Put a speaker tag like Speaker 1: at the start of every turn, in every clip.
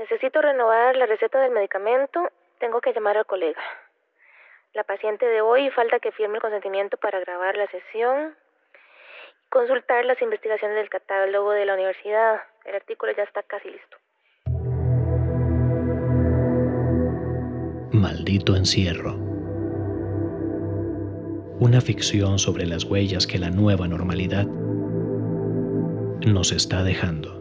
Speaker 1: Necesito renovar la receta del medicamento. Tengo que llamar al colega. La paciente de hoy falta que firme el consentimiento para grabar la sesión. Consultar las investigaciones del catálogo de la universidad. El artículo ya está casi listo.
Speaker 2: Maldito encierro. Una ficción sobre las huellas que la nueva normalidad nos está dejando.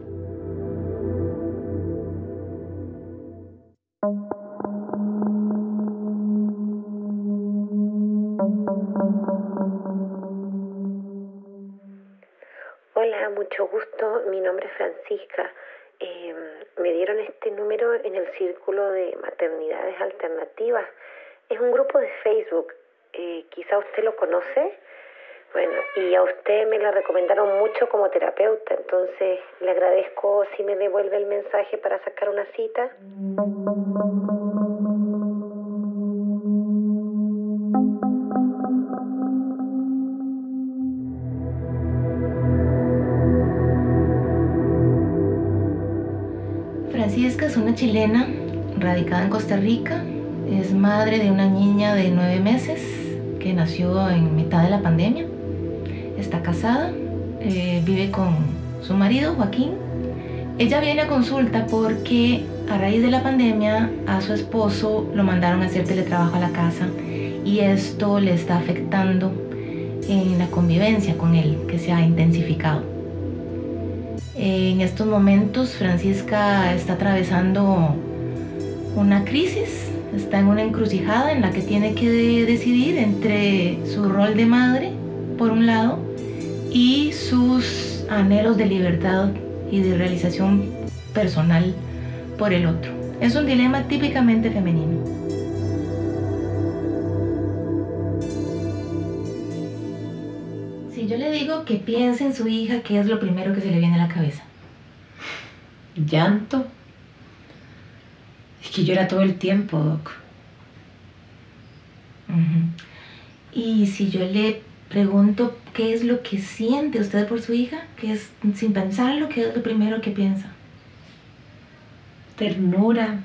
Speaker 3: Hola, mucho gusto. Mi nombre es Francisca. Eh, me dieron este número en el Círculo de Maternidades Alternativas. Es un grupo de Facebook. Eh, quizá usted lo conoce. Bueno, y a usted me la recomendaron mucho como terapeuta, entonces le agradezco si me devuelve el mensaje para sacar una cita.
Speaker 4: Es una chilena radicada en Costa Rica. Es madre de una niña de nueve meses que nació en mitad de la pandemia. Está casada, eh, vive con su marido Joaquín. Ella viene a consulta porque a raíz de la pandemia a su esposo lo mandaron a hacer teletrabajo a la casa y esto le está afectando en la convivencia con él, que se ha intensificado. En estos momentos Francisca está atravesando una crisis, está en una encrucijada en la que tiene que decidir entre su rol de madre, por un lado, y sus anhelos de libertad y de realización personal por el otro. Es un dilema típicamente femenino. Le digo que piense en su hija, ¿qué es lo primero que se le viene a la cabeza?
Speaker 5: Llanto. Es que llora todo el tiempo, Doc.
Speaker 4: Y si yo le pregunto qué es lo que siente usted por su hija, que es sin pensarlo, qué es lo primero que piensa.
Speaker 5: Ternura.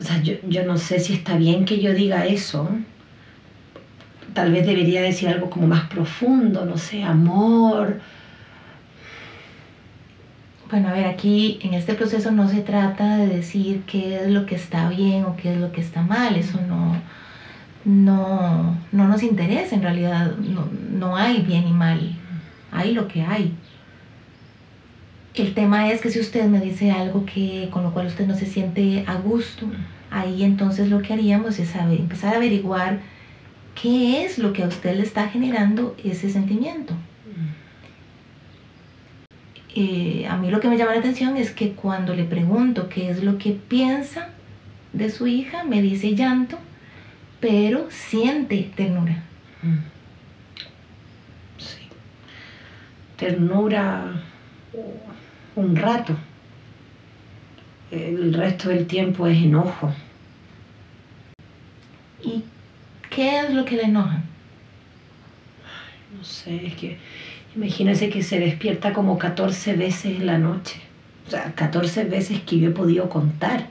Speaker 5: O sea, yo, yo no sé si está bien que yo diga eso. Tal vez debería decir algo como más profundo, no sé, amor.
Speaker 4: Bueno, a ver, aquí en este proceso no se trata de decir qué es lo que está bien o qué es lo que está mal, eso no, no, no nos interesa en realidad, no, no hay bien y mal, hay lo que hay. El tema es que si usted me dice algo que con lo cual usted no se siente a gusto, ahí entonces lo que haríamos es saber, empezar a averiguar qué es lo que a usted le está generando ese sentimiento. Eh, a mí lo que me llama la atención es que cuando le pregunto qué es lo que piensa de su hija, me dice llanto, pero siente ternura.
Speaker 5: Sí. Ternura un rato. El resto del tiempo es enojo.
Speaker 4: ¿Y qué es lo que le enoja?
Speaker 5: No sé, es que imagínese que se despierta como 14 veces en la noche. O sea, 14 veces que yo he podido contar,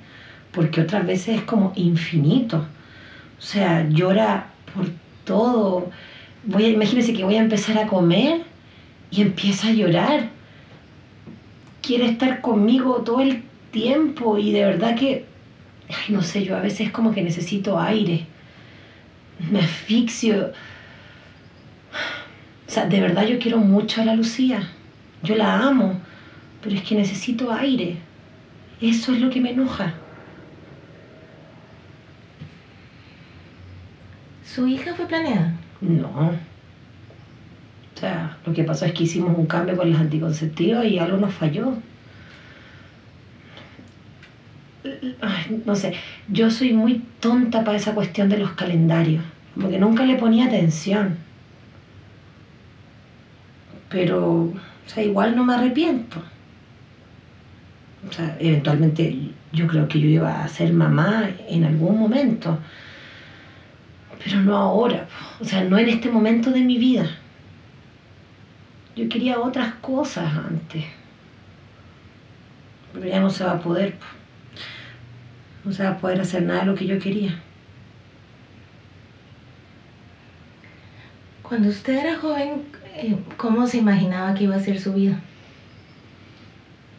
Speaker 5: porque otras veces es como infinito. O sea, llora por todo. Voy a, imagínese que voy a empezar a comer y empieza a llorar. Quiere estar conmigo todo el tiempo y de verdad que, ay, no sé, yo a veces como que necesito aire. Me asfixio. O sea, de verdad yo quiero mucho a la Lucía. Yo la amo, pero es que necesito aire. Eso es lo que me enoja.
Speaker 4: ¿Su hija fue planeada?
Speaker 5: No. O sea, lo que pasó es que hicimos un cambio con los anticonceptivos y algo nos falló. Ay, no sé, yo soy muy tonta para esa cuestión de los calendarios, como que nunca le ponía atención. Pero, o sea, igual no me arrepiento. O sea, eventualmente yo creo que yo iba a ser mamá en algún momento, pero no ahora, o sea, no en este momento de mi vida. Yo quería otras cosas antes. pero ya no se va a poder. No se va a poder hacer nada de lo que yo quería.
Speaker 4: Cuando usted era joven, eh, ¿cómo se imaginaba que iba a ser su vida?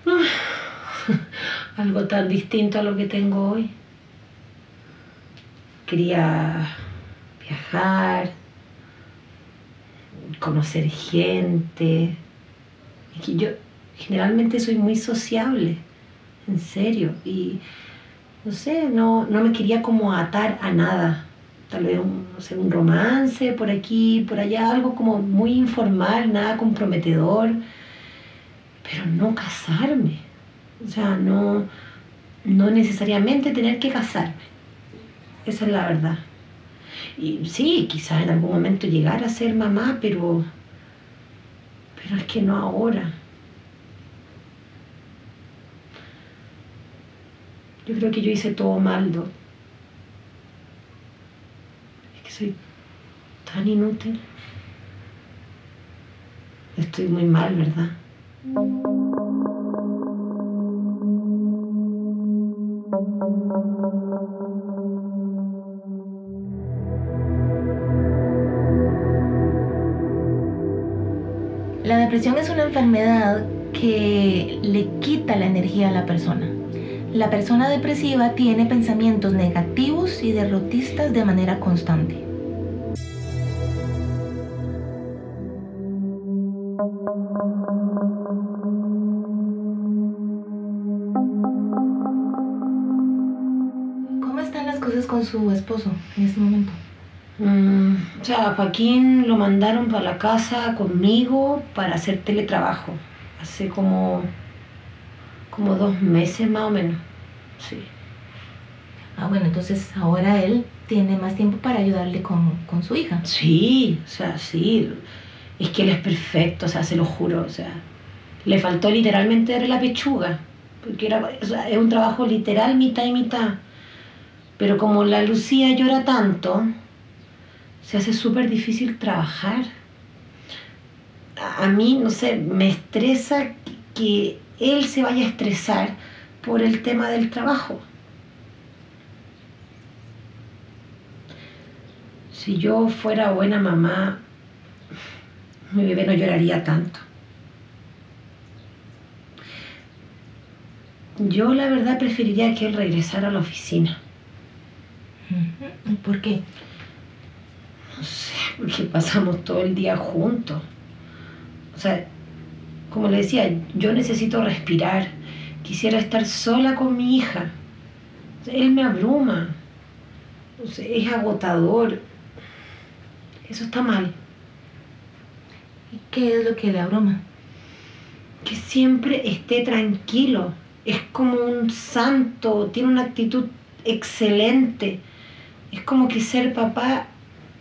Speaker 5: Algo tan distinto a lo que tengo hoy. Quería viajar, conocer gente. Es yo generalmente soy muy sociable, en serio. Y no sé, no, no me quería como atar a nada. Tal vez un, un romance por aquí, por allá, algo como muy informal, nada comprometedor. Pero no casarme. O sea, no, no necesariamente tener que casarme. Esa es la verdad. Y sí, quizás en algún momento llegar a ser mamá, pero, pero es que no ahora. Yo creo que yo hice todo mal, Doc. Es que soy tan inútil. Estoy muy mal, ¿verdad?
Speaker 4: La depresión es una enfermedad que le quita la energía a la persona. La persona depresiva tiene pensamientos negativos y derrotistas de manera constante. ¿Cómo están las cosas con su esposo en este momento?
Speaker 5: Mm, o sea, a Joaquín lo mandaron para la casa conmigo para hacer teletrabajo. Hace como, como dos meses más o menos. Sí.
Speaker 4: Ah, bueno, entonces ahora él tiene más tiempo para ayudarle con, con su hija.
Speaker 5: Sí, o sea, sí. Es que él es perfecto, o sea, se lo juro. O sea, le faltó literalmente darle la pechuga. Porque era, o sea, es un trabajo literal mitad y mitad. Pero como la Lucía llora tanto, se hace súper difícil trabajar. A, a mí, no sé, me estresa que él se vaya a estresar por el tema del trabajo. Si yo fuera buena mamá, mi bebé no lloraría tanto. Yo la verdad preferiría que él regresara a la oficina.
Speaker 4: ¿Por qué?
Speaker 5: No sé, porque pasamos todo el día juntos. O sea, como le decía, yo necesito respirar. Quisiera estar sola con mi hija. Él me abruma. O sea, es agotador. Eso está mal.
Speaker 4: ¿Y qué es lo que le abruma?
Speaker 5: Que siempre esté tranquilo. Es como un santo, tiene una actitud excelente. Es como que ser papá,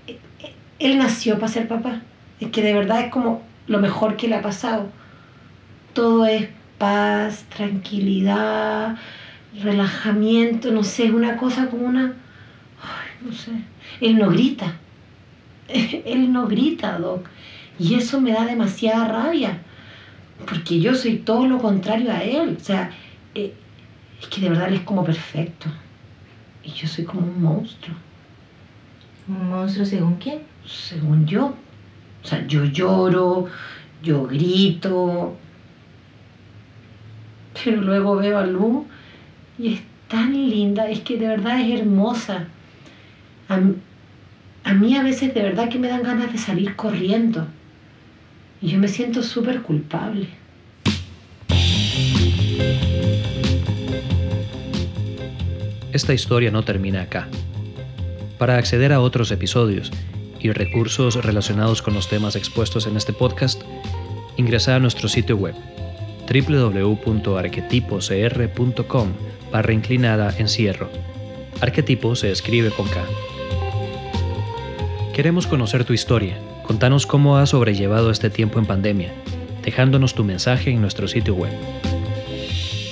Speaker 5: eh, eh, él nació para ser papá. Es que de verdad es como lo mejor que le ha pasado. Todo es paz, tranquilidad, relajamiento, no sé, es una cosa como una... Ay, no sé. Él no grita. Él no grita, Doc. Y eso me da demasiada rabia. Porque yo soy todo lo contrario a él. O sea, eh, es que de verdad él es como perfecto. Y yo soy como un monstruo,
Speaker 4: ¿Un monstruo según quién?
Speaker 5: según yo. O sea, yo lloro, yo grito. Pero luego veo a Lu y es tan linda, es que de verdad es hermosa. A, a mí a veces de verdad que me dan ganas de salir corriendo. Y yo me siento súper culpable.
Speaker 2: Esta historia no termina acá. Para acceder a otros episodios y recursos relacionados con los temas expuestos en este podcast, ingresa a nuestro sitio web www.arquetipocr.com barra inclinada encierro. Arquetipo se escribe con K. Queremos conocer tu historia. Contanos cómo has sobrellevado este tiempo en pandemia, dejándonos tu mensaje en nuestro sitio web.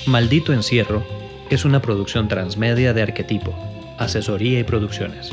Speaker 2: Maldito Encierro es una producción transmedia de Arquetipo, asesoría y producciones.